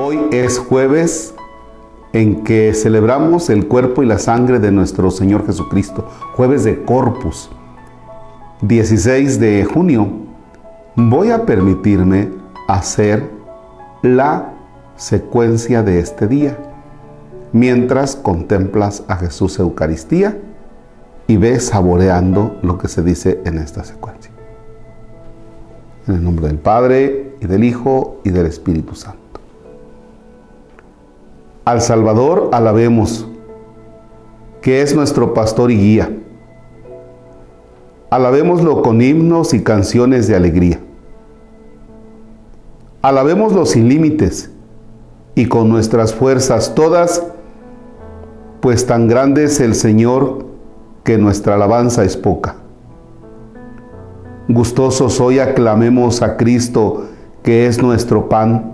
Hoy es jueves en que celebramos el cuerpo y la sangre de nuestro Señor Jesucristo, jueves de Corpus, 16 de junio. Voy a permitirme hacer la secuencia de este día, mientras contemplas a Jesús Eucaristía y ves saboreando lo que se dice en esta secuencia. En el nombre del Padre, y del Hijo, y del Espíritu Santo. Al Salvador alabemos, que es nuestro pastor y guía. Alabémoslo con himnos y canciones de alegría. Alabémoslo sin límites y con nuestras fuerzas todas, pues tan grande es el Señor que nuestra alabanza es poca. Gustosos hoy aclamemos a Cristo, que es nuestro pan,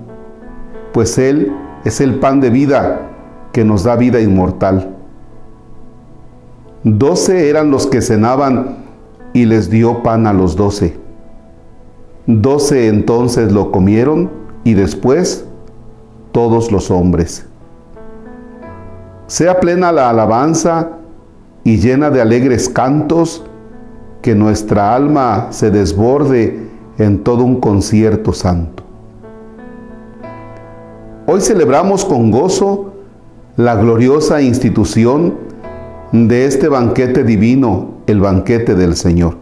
pues Él es el pan de vida que nos da vida inmortal. Doce eran los que cenaban y les dio pan a los doce. Doce entonces lo comieron y después todos los hombres. Sea plena la alabanza y llena de alegres cantos, que nuestra alma se desborde en todo un concierto santo. Hoy celebramos con gozo la gloriosa institución de este banquete divino, el banquete del Señor.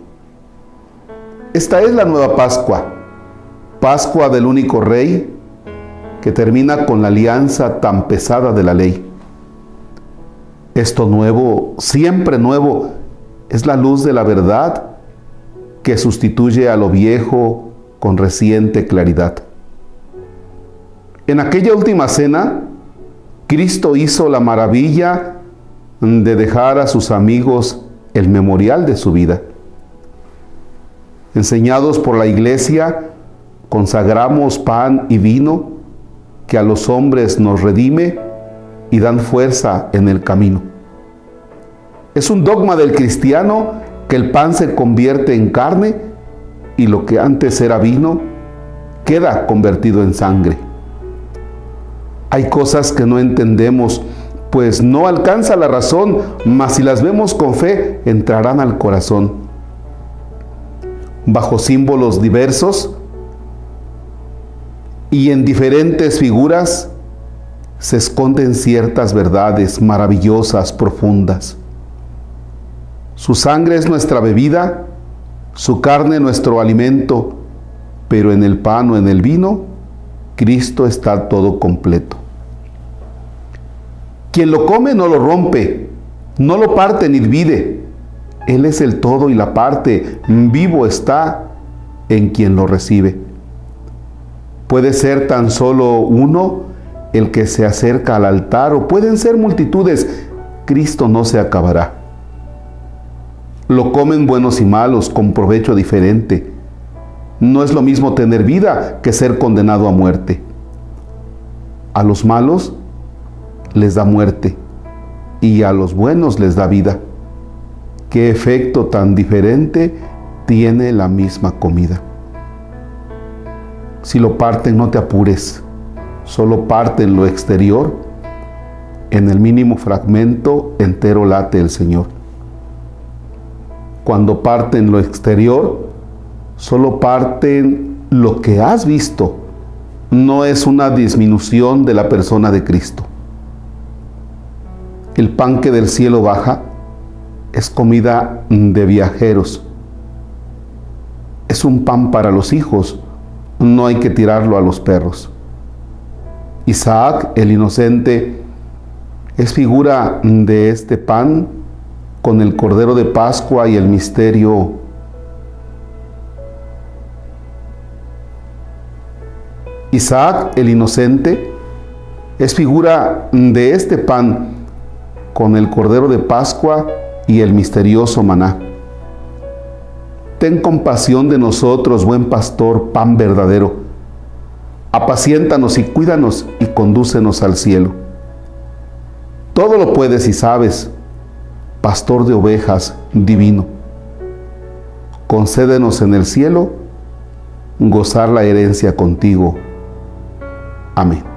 Esta es la nueva Pascua, Pascua del único Rey, que termina con la alianza tan pesada de la ley. Esto nuevo, siempre nuevo, es la luz de la verdad que sustituye a lo viejo con reciente claridad. En aquella última cena, Cristo hizo la maravilla de dejar a sus amigos el memorial de su vida. Enseñados por la iglesia, consagramos pan y vino que a los hombres nos redime y dan fuerza en el camino. Es un dogma del cristiano que el pan se convierte en carne y lo que antes era vino queda convertido en sangre. Hay cosas que no entendemos, pues no alcanza la razón, mas si las vemos con fe, entrarán al corazón. Bajo símbolos diversos y en diferentes figuras se esconden ciertas verdades maravillosas, profundas. Su sangre es nuestra bebida, su carne nuestro alimento, pero en el pan o en el vino, Cristo está todo completo. Quien lo come no lo rompe, no lo parte ni divide. Él es el todo y la parte. Vivo está en quien lo recibe. Puede ser tan solo uno el que se acerca al altar o pueden ser multitudes. Cristo no se acabará. Lo comen buenos y malos con provecho diferente. No es lo mismo tener vida que ser condenado a muerte. A los malos les da muerte y a los buenos les da vida. ¿Qué efecto tan diferente tiene la misma comida? Si lo parten, no te apures. Solo parten lo exterior. En el mínimo fragmento entero late el Señor. Cuando parten lo exterior, solo parten lo que has visto. No es una disminución de la persona de Cristo. El pan que del cielo baja es comida de viajeros. Es un pan para los hijos, no hay que tirarlo a los perros. Isaac, el inocente, es figura de este pan con el cordero de Pascua y el misterio Isaac, el inocente, es figura de este pan con el Cordero de Pascua y el misterioso maná. Ten compasión de nosotros, buen pastor, pan verdadero. Apaciéntanos y cuídanos y condúcenos al cielo. Todo lo puedes y sabes, pastor de ovejas divino. Concédenos en el cielo gozar la herencia contigo. Amén.